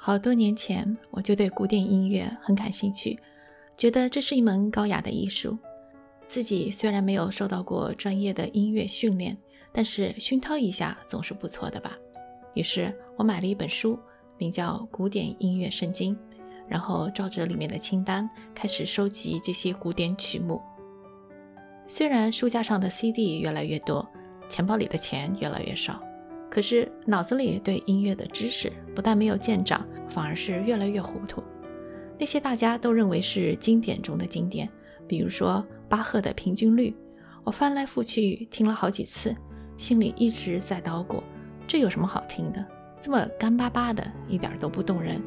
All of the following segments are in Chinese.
好多年前我就对古典音乐很感兴趣，觉得这是一门高雅的艺术。自己虽然没有受到过专业的音乐训练，但是熏陶一下总是不错的吧。于是我买了一本书，名叫《古典音乐圣经》，然后照着里面的清单开始收集这些古典曲目。虽然书架上的 CD 越来越多，钱包里的钱越来越少。可是脑子里对音乐的知识不但没有见长，反而是越来越糊涂。那些大家都认为是经典中的经典，比如说巴赫的《平均律》，我翻来覆去听了好几次，心里一直在叨咕：这有什么好听的？这么干巴巴的，一点都不动人。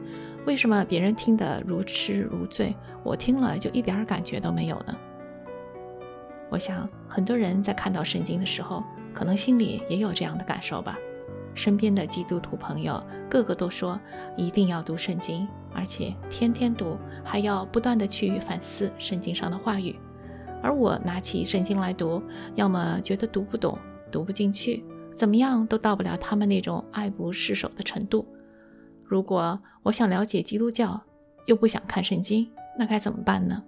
为什么别人听得如痴如醉，我听了就一点感觉都没有呢？我想很多人在看到圣经的时候，可能心里也有这样的感受吧。身边的基督徒朋友个个都说一定要读圣经，而且天天读，还要不断的去反思圣经上的话语。而我拿起圣经来读，要么觉得读不懂、读不进去，怎么样都到不了他们那种爱不释手的程度。如果我想了解基督教，又不想看圣经，那该怎么办呢？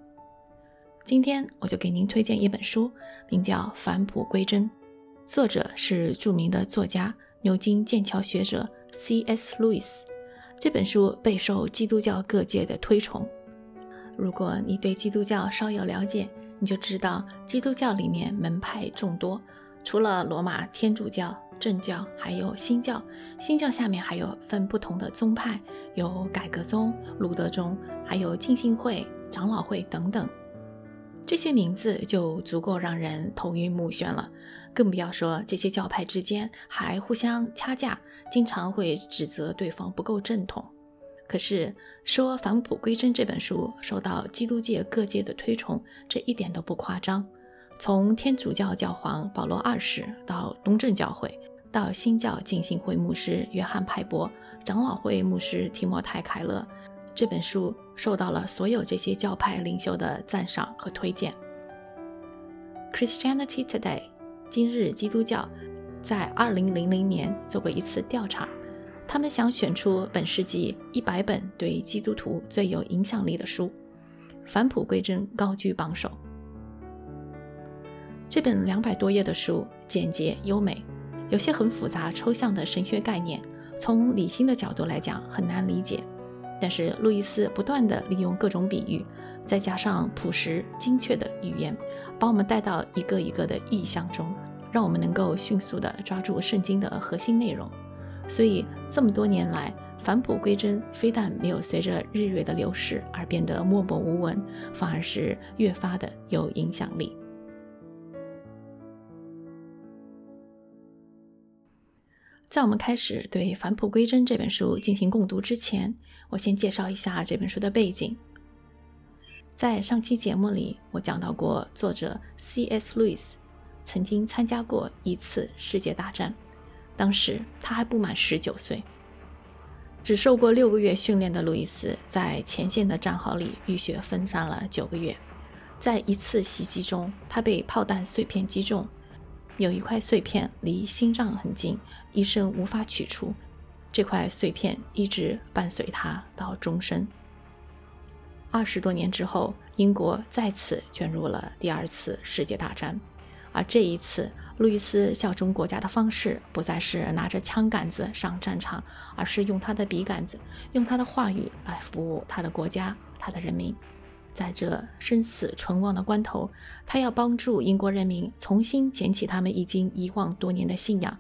今天我就给您推荐一本书，名叫《返璞归真》，作者是著名的作家。牛津剑桥学者 C.S. 路易斯这本书备受基督教各界的推崇。如果你对基督教稍有了解，你就知道基督教里面门派众多，除了罗马天主教、正教，还有新教。新教下面还有分不同的宗派，有改革宗、路德宗，还有浸信会、长老会等等。这些名字就足够让人头晕目眩了，更不要说这些教派之间还互相掐架，经常会指责对方不够正统。可是说《返璞归真》这本书受到基督界各界的推崇，这一点都不夸张。从天主教教皇保罗二世到东正教会，到新教浸信会牧师约翰派伯，长老会牧师提摩太凯勒。这本书受到了所有这些教派领袖的赞赏和推荐。Christianity Today，今日基督教，在2000年做过一次调查，他们想选出本世纪100本对基督徒最有影响力的书，《返璞归真》高居榜首。这本两百多页的书简洁优美，有些很复杂抽象的神学概念，从理性的角度来讲很难理解。但是路易斯不断地利用各种比喻，再加上朴实精确的语言，把我们带到一个一个的意象中，让我们能够迅速地抓住圣经的核心内容。所以这么多年来，返璞归真非但没有随着日月的流逝而变得默默无闻，反而是越发的有影响力。在我们开始对《返璞归真》这本书进行共读之前，我先介绍一下这本书的背景。在上期节目里，我讲到过，作者 C.S. 路易斯曾经参加过一次世界大战，当时他还不满十九岁。只受过六个月训练的路易斯，在前线的战壕里浴血奋战了九个月。在一次袭击中，他被炮弹碎片击中。有一块碎片离心脏很近，医生无法取出。这块碎片一直伴随他到终身。二十多年之后，英国再次卷入了第二次世界大战，而这一次，路易斯效忠国家的方式不再是拿着枪杆子上战场，而是用他的笔杆子，用他的话语来服务他的国家、他的人民。在这生死存亡的关头，他要帮助英国人民重新捡起他们已经遗忘多年的信仰，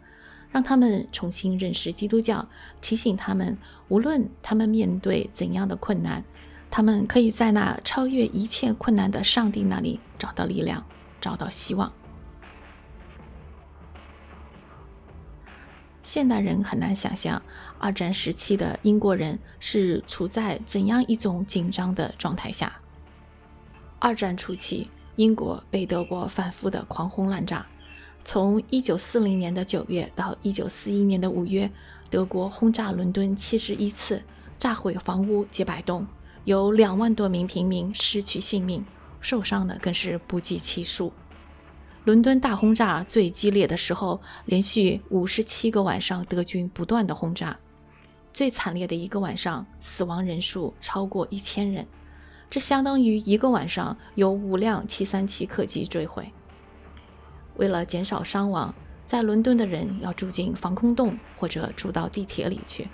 让他们重新认识基督教，提醒他们，无论他们面对怎样的困难，他们可以在那超越一切困难的上帝那里找到力量，找到希望。现代人很难想象，二战时期的英国人是处在怎样一种紧张的状态下。二战初期，英国被德国反复的狂轰滥炸。从1940年的9月到1941年的5月，德国轰炸伦敦71次，炸毁房屋几百栋，有两万多名平民失去性命，受伤的更是不计其数。伦敦大轰炸最激烈的时候，连续57个晚上，德军不断的轰炸。最惨烈的一个晚上，死亡人数超过一千人，这相当于一个晚上有五辆737客机坠毁。为了减少伤亡，在伦敦的人要住进防空洞或者住到地铁里去。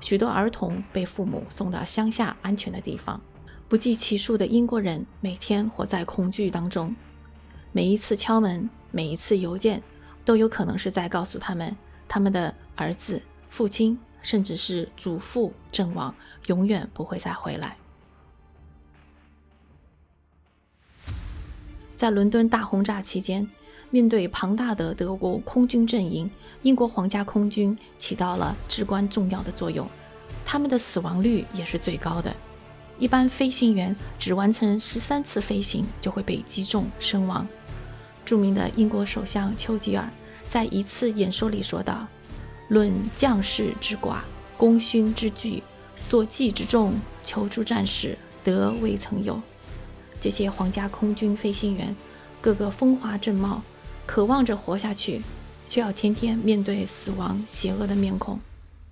许多儿童被父母送到乡下安全的地方。不计其数的英国人每天活在恐惧当中，每一次敲门，每一次邮件，都有可能是在告诉他们，他们的儿子、父亲，甚至是祖父阵亡，永远不会再回来。在伦敦大轰炸期间。面对庞大的德国空军阵营，英国皇家空军起到了至关重要的作用。他们的死亡率也是最高的。一般飞行员只完成十三次飞行就会被击中身亡。著名的英国首相丘吉尔在一次演说里说道：“论将士之寡，功勋之巨，所记之重，求助战士，德未曾有。”这些皇家空军飞行员个个风华正茂。渴望着活下去，却要天天面对死亡邪恶的面孔，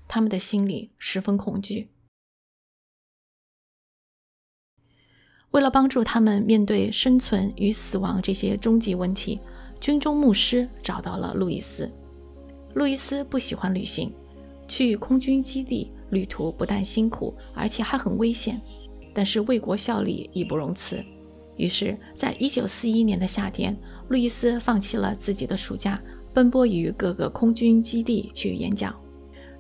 他们的心里十分恐惧。为了帮助他们面对生存与死亡这些终极问题，军中牧师找到了路易斯。路易斯不喜欢旅行，去空军基地旅途不但辛苦，而且还很危险，但是为国效力义不容辞。于是，在一九四一年的夏天，路易斯放弃了自己的暑假，奔波于各个空军基地去演讲。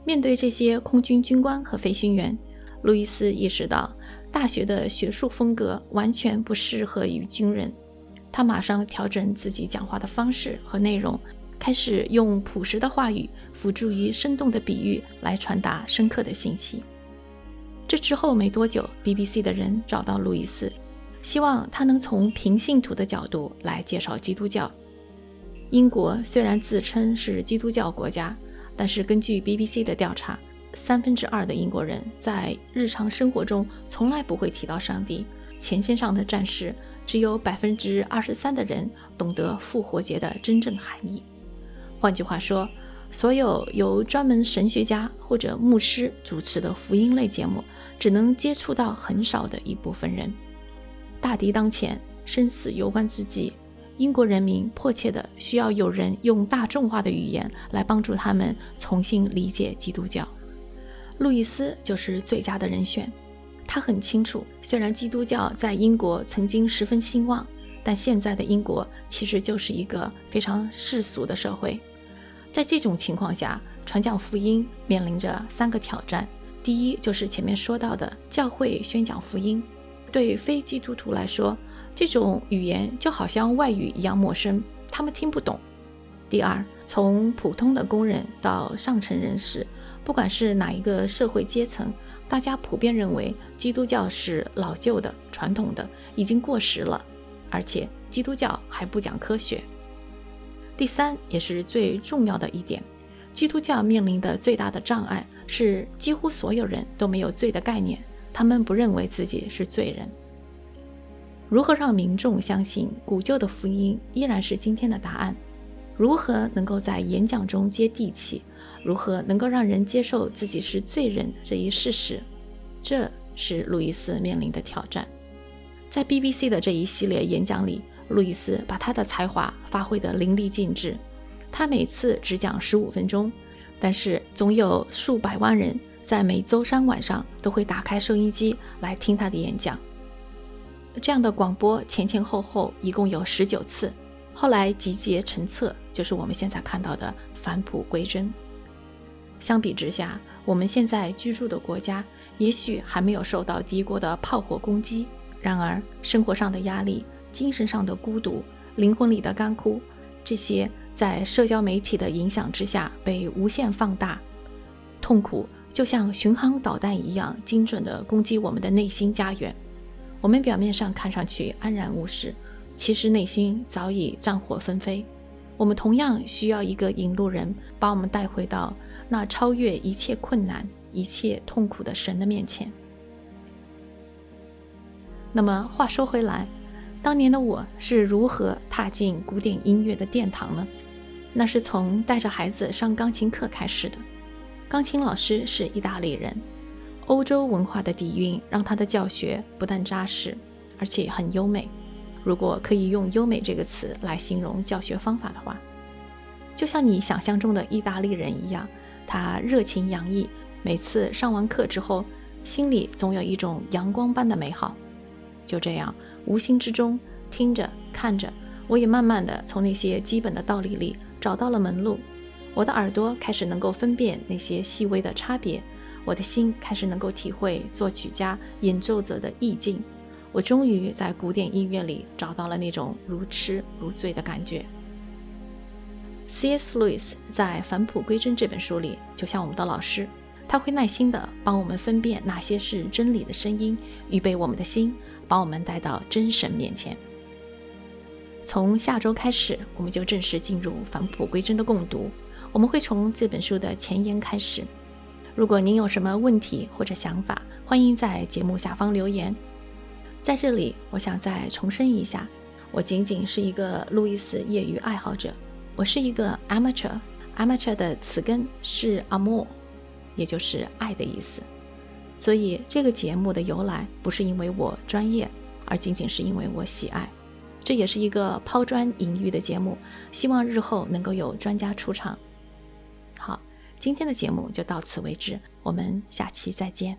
面对这些空军军官和飞行员，路易斯意识到大学的学术风格完全不适合于军人。他马上调整自己讲话的方式和内容，开始用朴实的话语辅助于生动的比喻来传达深刻的信息。这之后没多久，BBC 的人找到路易斯。希望他能从平信徒的角度来介绍基督教。英国虽然自称是基督教国家，但是根据 BBC 的调查，三分之二的英国人在日常生活中从来不会提到上帝。前线上的战士只有百分之二十三的人懂得复活节的真正含义。换句话说，所有由专门神学家或者牧师主持的福音类节目，只能接触到很少的一部分人。大敌当前，生死攸关之际，英国人民迫切的需要有人用大众化的语言来帮助他们重新理解基督教。路易斯就是最佳的人选。他很清楚，虽然基督教在英国曾经十分兴旺，但现在的英国其实就是一个非常世俗的社会。在这种情况下，传讲福音面临着三个挑战：第一，就是前面说到的教会宣讲福音。对非基督徒来说，这种语言就好像外语一样陌生，他们听不懂。第二，从普通的工人到上层人士，不管是哪一个社会阶层，大家普遍认为基督教是老旧的、传统的，已经过时了，而且基督教还不讲科学。第三，也是最重要的一点，基督教面临的最大的障碍是，几乎所有人都没有罪的概念。他们不认为自己是罪人。如何让民众相信古旧的福音依然是今天的答案？如何能够在演讲中接地气？如何能够让人接受自己是罪人这一事实？这是路易斯面临的挑战。在 BBC 的这一系列演讲里，路易斯把他的才华发挥得淋漓尽致。他每次只讲十五分钟，但是总有数百万人。在每周三晚上都会打开收音机来听他的演讲。这样的广播前前后后一共有十九次，后来集结成册，就是我们现在看到的返璞归真。相比之下，我们现在居住的国家也许还没有受到敌国的炮火攻击，然而生活上的压力、精神上的孤独、灵魂里的干枯，这些在社交媒体的影响之下被无限放大，痛苦。就像巡航导弹一样精准地攻击我们的内心家园。我们表面上看上去安然无事，其实内心早已战火纷飞。我们同样需要一个引路人，把我们带回到那超越一切困难、一切痛苦的神的面前。那么话说回来，当年的我是如何踏进古典音乐的殿堂呢？那是从带着孩子上钢琴课开始的。钢琴老师是意大利人，欧洲文化的底蕴让他的教学不但扎实，而且很优美。如果可以用“优美”这个词来形容教学方法的话，就像你想象中的意大利人一样，他热情洋溢。每次上完课之后，心里总有一种阳光般的美好。就这样，无形之中听着看着，我也慢慢的从那些基本的道理里找到了门路。我的耳朵开始能够分辨那些细微的差别，我的心开始能够体会作曲家、演奏者的意境。我终于在古典音乐里找到了那种如痴如醉的感觉。C.S. Lewis 在《返璞归真》这本书里，就像我们的老师，他会耐心地帮我们分辨哪些是真理的声音，预备我们的心，把我们带到真神面前。从下周开始，我们就正式进入《返璞归真》的共读。我们会从这本书的前言开始。如果您有什么问题或者想法，欢迎在节目下方留言。在这里，我想再重申一下，我仅仅是一个路易斯业余爱好者，我是一个 amateur。amateur 的词根是 amour，也就是爱的意思。所以这个节目的由来不是因为我专业，而仅仅是因为我喜爱。这也是一个抛砖引玉的节目，希望日后能够有专家出场。好，今天的节目就到此为止，我们下期再见。